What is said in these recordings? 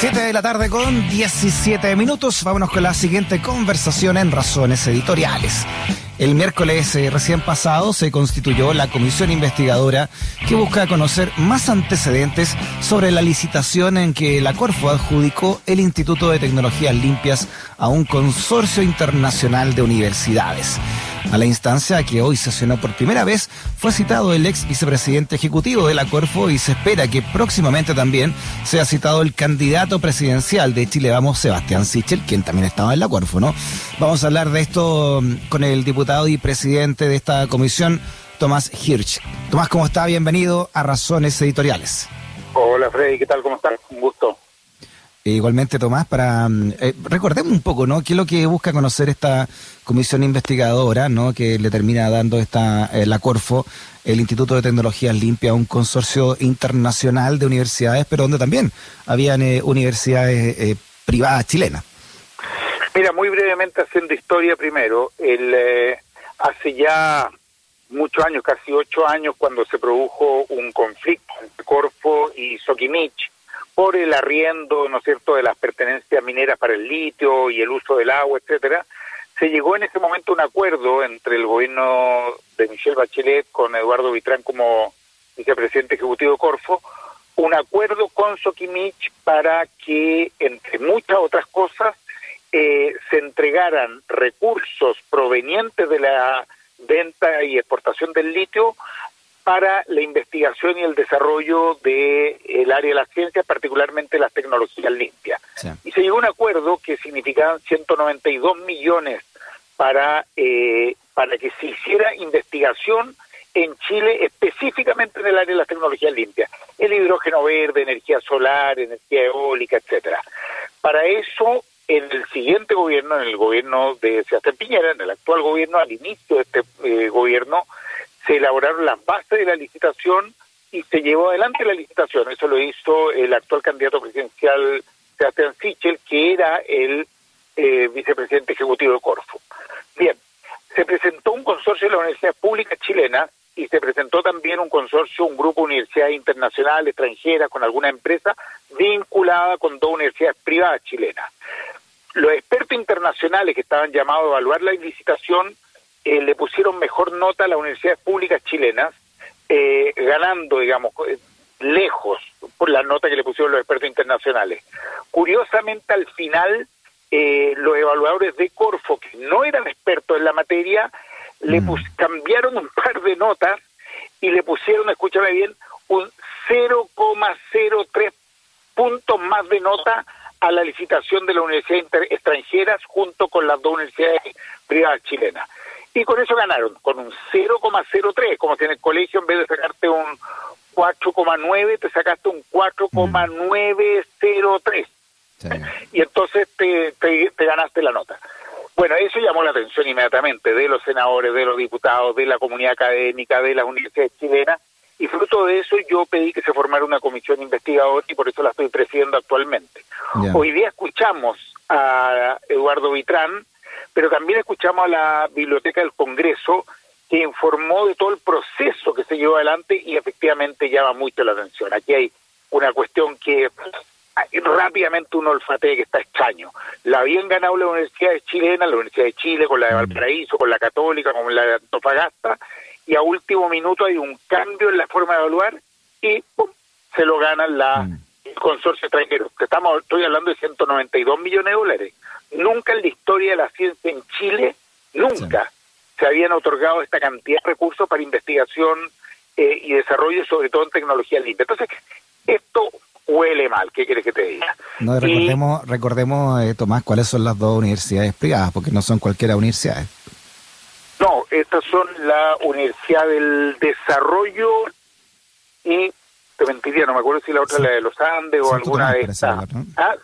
7 de la tarde con 17 minutos. Vámonos con la siguiente conversación en Razones Editoriales. El miércoles eh, recién pasado se constituyó la comisión investigadora que busca conocer más antecedentes sobre la licitación en que la Corfo adjudicó el Instituto de Tecnologías Limpias a un consorcio internacional de universidades. A la instancia que hoy sesionó por primera vez fue citado el ex vicepresidente ejecutivo de la Corfo y se espera que próximamente también sea citado el candidato presidencial de Chile Vamos, Sebastián Sichel, quien también estaba en la Corfo, ¿no? Vamos a hablar de esto mm, con el diputado y presidente de esta comisión, Tomás Hirsch. Tomás, ¿cómo está? Bienvenido a Razones Editoriales. Hola Freddy, ¿qué tal? ¿Cómo estás? Un gusto. E igualmente, Tomás, para mm, eh, recordemos un poco, ¿no? ¿Qué es lo que busca conocer esta comisión investigadora, ¿no? Que le termina dando esta eh, la Corfo, el Instituto de Tecnologías Limpia, un consorcio internacional de universidades, pero donde también habían eh, universidades privadas chilenas. Mira, muy brevemente haciendo historia primero, el hace ya muchos años, casi ocho años, cuando se produjo un conflicto entre Corfo y Soquimich por el arriendo, ¿no es cierto?, de las pertenencias mineras para el litio y el uso del agua, etcétera, se llegó en ese momento un acuerdo entre el gobierno de Michelle Bachelet con Eduardo Vitrán como vicepresidente ejecutivo Corfo, un acuerdo con Soquimich para que, entre muchas otras cosas, eh, se entregaran recursos provenientes de la venta y exportación del litio para la investigación y el desarrollo del el área de la ciencia, particularmente las tecnologías limpias. Y se llegó a un acuerdo que significaban 192 millones para, eh, para que se hiciera investigación en Chile, específicamente en el área de las tecnologías limpias, el hidrógeno verde, energía solar, energía eólica, etcétera. Para eso, en el siguiente gobierno, en el gobierno de Sebastián Piñera, en el actual gobierno, al inicio de este eh, gobierno, se elaboraron las bases de la licitación y se llevó adelante la licitación. Eso lo hizo el actual candidato presidencial Sebastián Sichel, que era el eh, vicepresidente ejecutivo de Corfo. Bien, se presentó un consorcio de la Universidad Pública Chilena y se presentó también un consorcio, un grupo de universidades internacionales, extranjeras, con alguna empresa vinculada con dos universidades privadas chilenas. Los expertos internacionales que estaban llamados a evaluar la licitación eh, le pusieron mejor nota a las universidades públicas chilenas, eh, ganando, digamos, eh, lejos por la nota que le pusieron los expertos internacionales. Curiosamente, al final, los evaluadores de Corfo, que no eran expertos en la materia, le mm. cambiaron un par de notas y le pusieron, escúchame bien, un 0,03 puntos más de nota a la licitación de las universidades extranjeras junto con las dos universidades privadas chilenas y con eso ganaron, con un 0,03, como si en el colegio en vez de sacarte un 4,9 te sacaste un 4,903. Y entonces te, te, ganaste la nota. Bueno, eso llamó la atención inmediatamente de los senadores, de los diputados, de la comunidad académica, de las universidades chilenas, y fruto de eso yo pedí que se formara una comisión investigadora y por eso la estoy presidiendo actualmente. Hoy día escuchamos a Eduardo Vitrán, pero también escuchamos a la Biblioteca del Congreso que informó de todo el proceso que se llevó adelante y efectivamente llama mucho la atención. Aquí hay una cuestión que rápidamente uno olfatea que está extraño. La habían ganado la Universidad de Chilena, la Universidad de Chile, con la de Valparaíso, con la Católica, con la de Antofagasta, y a último minuto hay un cambio en la forma de evaluar y se lo ganan la, mm. Consorcio extranjero. Estamos, estoy hablando de 192 millones de dólares. Nunca en la historia de la ciencia en Chile, nunca se habían otorgado esta cantidad de recursos para investigación eh, y desarrollo, sobre todo en tecnología limpia. Entonces, esto huele mal, ¿qué quieres que te diga? No, recordemos, recordemos eh, Tomás, cuáles son las dos universidades privadas, porque no son cualquiera universidades. No, estas son la Universidad del Desarrollo y, te mentiría, no me acuerdo si la otra es la de los Andes o alguna de estas. ¿Ah?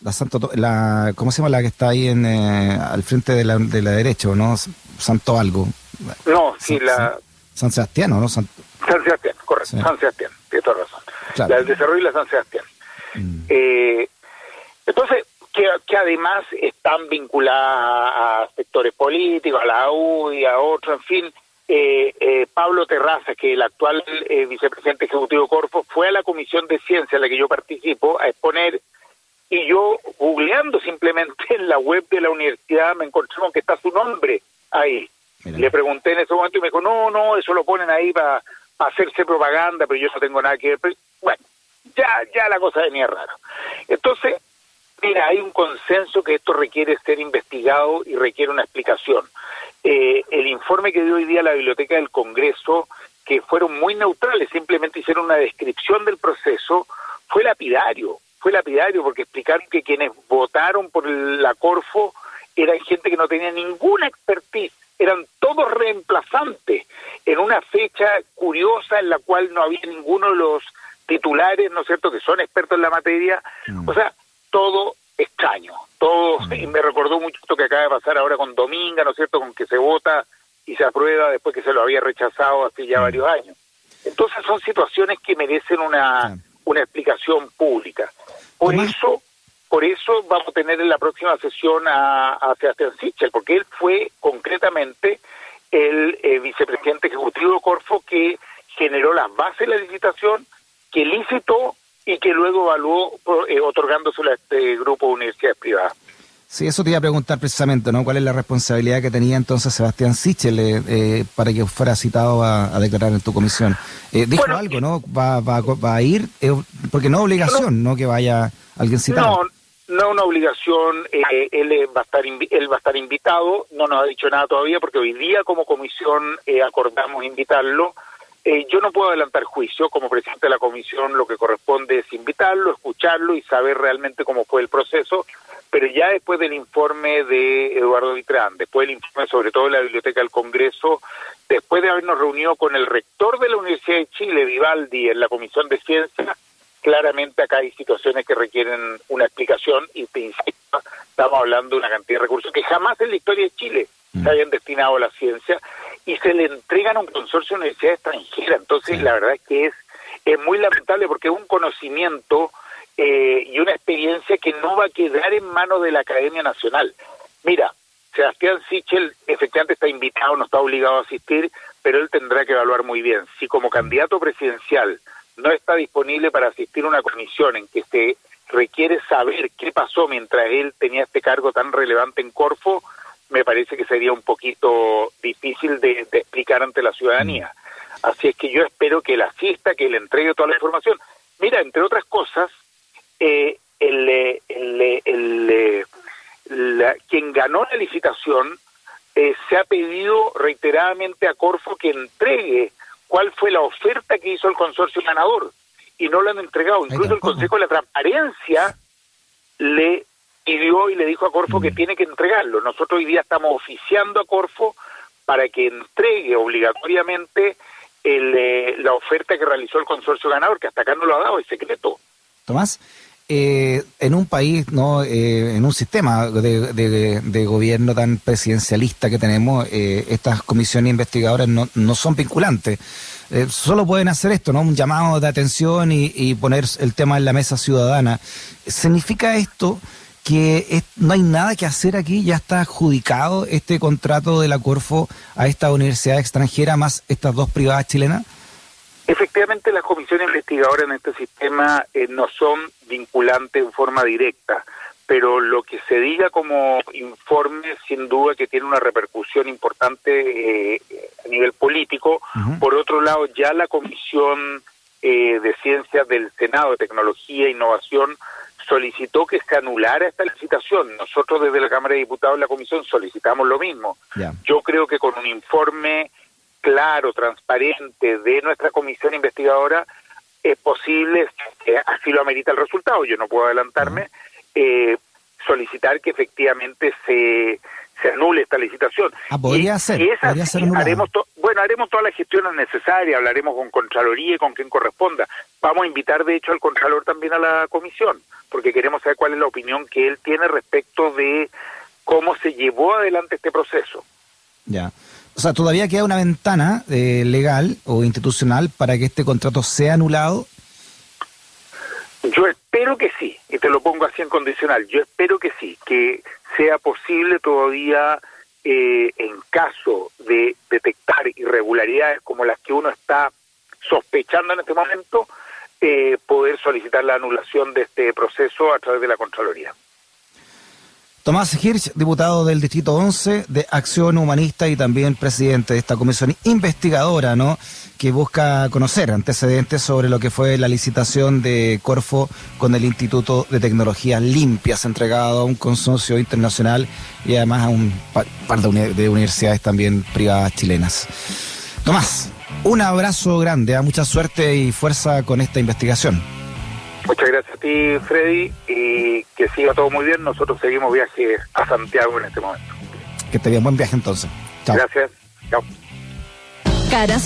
la Santo, la, ¿cómo se llama la que está ahí en, eh, al frente de la, de la derecha, no? Santo algo. No, sí, la... San Sebastián, ¿no? San, Sebastián, correcto, San Sebastián, tienes toda razón. La del desarrollo y la San Sebastián. Mm. Eh, entonces, que, que, además están vinculadas a sectores políticos, a la U y a otros, en fin. Eh, eh, Pablo Terraza, que el actual vicepresidente ejecutivo Corfo, fue a la Comisión de Ciencia en la que yo participo a exponer y yo googleando simplemente en la web de la universidad me encontré con que está su nombre ahí. Le pregunté en ese momento y me dijo, no, no, eso lo ponen ahí para hacerse propaganda, pero yo no tengo nada que ver. bueno, ya, ya la cosa venía rara. Entonces, mira, hay un consenso que esto requiere ser investigado y requiere una explicación. Eh, el informe que dio hoy día la Biblioteca del Congreso, que fueron muy neutrales, simplemente hicieron una descripción del proceso, fue lapidario, fue lapidario porque explicaron que quienes votaron por la Corfo eran gente que no tenía ninguna expertise, eran todos reemplazantes en una fecha curiosa en la cual no había ninguno de los titulares, ¿no es cierto?, que son expertos en la materia. Mm. O sea, todo extraño. Todo, mm. me recordó mucho esto que acaba de pasar ahora con Dominga, ¿no es cierto?, con que se vota y se aprueba después que se lo había rechazado hace ya mm. varios años. Entonces son situaciones que merecen una, una explicación pública. Por eso por eso vamos a tener en la próxima sesión a, a Sebastián Sichel, porque él fue concretamente el eh, vicepresidente ejecutivo de Corfo que generó las bases de la licitación, que licitó y luego evaluó eh, otorgándosela a este grupo de universidades privadas. Sí, eso te iba a preguntar precisamente, ¿no? ¿Cuál es la responsabilidad que tenía entonces Sebastián Sichel eh, eh para que fuera citado a, declarar en tu comisión? Eh, dijo algo, ¿no? ¿Va, va, va a ir? porque no es obligación, no, que vaya alguien citado. No, no una obligación, eh, él, va a estar él va a estar invitado, no nos ha dicho nada todavía porque hoy día como comisión eh, acordamos invitarlo. Eh, yo no puedo adelantar juicio, como presidente de la comisión lo que corresponde es invitarlo, escucharlo y saber realmente cómo fue el proceso, pero ya después del informe de Eduardo Vitrán, después del informe sobre todo de la Biblioteca del Congreso, después de habernos reunido con el rector de la Universidad de Chile, Vivaldi, en la Comisión de Ciencias, claramente acá hay situaciones que requieren una explicación y te insisto, estamos hablando de una cantidad de recursos que jamás en la historia de Chile se mm. hayan destinado a la ciencia y se le entregan a un consorcio de universidad extranjera. Entonces, la verdad es que es, es muy lamentable porque es un conocimiento eh, y una experiencia que no va a quedar en manos de la Academia Nacional. Mira, Sebastián Sichel efectivamente está invitado, no está obligado a asistir, pero él tendrá que evaluar muy bien si como candidato presidencial no está disponible para asistir a una comisión en que se requiere saber qué pasó mientras él tenía este cargo tan relevante en Corfo, me parece que sería un poquito difícil de, explicar ante la ciudadanía. Así es que yo espero que él asista, que le entregue toda la información. Mira, entre otras cosas, eh, el, el, quien ganó la licitación eh, se ha pedido reiteradamente a Corfo que entregue cuál fue la oferta que hizo el consorcio ganador y no lo han entregado. Incluso el Consejo de la Transparencia le pidió y le dijo a Corfo que mm. tiene que entregarlo. Nosotros hoy día estamos oficiando a Corfo para que entregue obligatoriamente el, eh, la oferta que realizó el consorcio ganador, que hasta acá no lo ha dado, es secreto. Tomás, eh, en un país, no, eh, en un sistema de, gobierno tan presidencialista que tenemos, eh, estas comisiones investigadoras no, no son vinculantes. solo pueden hacer esto, ¿no? Un llamado de atención y, poner el tema en la mesa ciudadana. ¿Significa esto que no hay nada que hacer aquí? ¿Ya está adjudicado este contrato de la Corfo a esta universidad extranjera más estas dos privadas chilenas? Efectivamente, las comisiones investigadoras en este sistema eh, no son vinculantes en forma directa, pero lo que se diga como informe, sin duda que tiene una repercusión importante eh, a nivel político. Por otro lado, ya la Comisión eh, de Ciencias del Senado de Tecnología e Innovación solicitó que se anulara esta licitación. Nosotros desde la Cámara de Diputados, la Comisión, solicitamos lo mismo. Yo creo que con un informe claro, transparente de nuestra comisión investigadora, es posible, así lo amerita el resultado, yo no puedo adelantarme, eh, solicitar que efectivamente se, se anule esta licitación. Ah, podría ser, haremos bueno, haremos todas las gestiones necesarias, hablaremos con Contraloría y con quien corresponda. Vamos a invitar, de hecho, al Contralor también a la comisión, porque queremos saber cuál es la opinión que él tiene respecto de cómo se llevó adelante este proceso. Ya. O sea, todavía queda una ventana eh, legal o institucional para que este contrato sea anulado. Yo espero que sí, y te lo pongo así en condicional, yo espero que sí, que sea posible todavía eh, en caso de detectar irregularidades como las que uno está sospechando en este momento, eh, poder solicitar la anulación de este proceso a través de la Contraloría. Tomás Hirsch, diputado del Distrito 11 de Acción Humanista y también presidente de esta comisión investigadora, ¿no? Que busca conocer antecedentes sobre lo que fue la licitación de Corfo con el Instituto de Tecnologías Limpias, entregado a un consorcio internacional y además a un par de, universidades también privadas chilenas. Tomás, un abrazo grande, a ¿ah? mucha suerte y fuerza con esta investigación. Muchas gracias a ti, Freddy, y que siga todo muy bien. Nosotros seguimos viaje a Santiago en este momento. Que te bien, buen viaje entonces. Chao. Gracias. Chao. Caras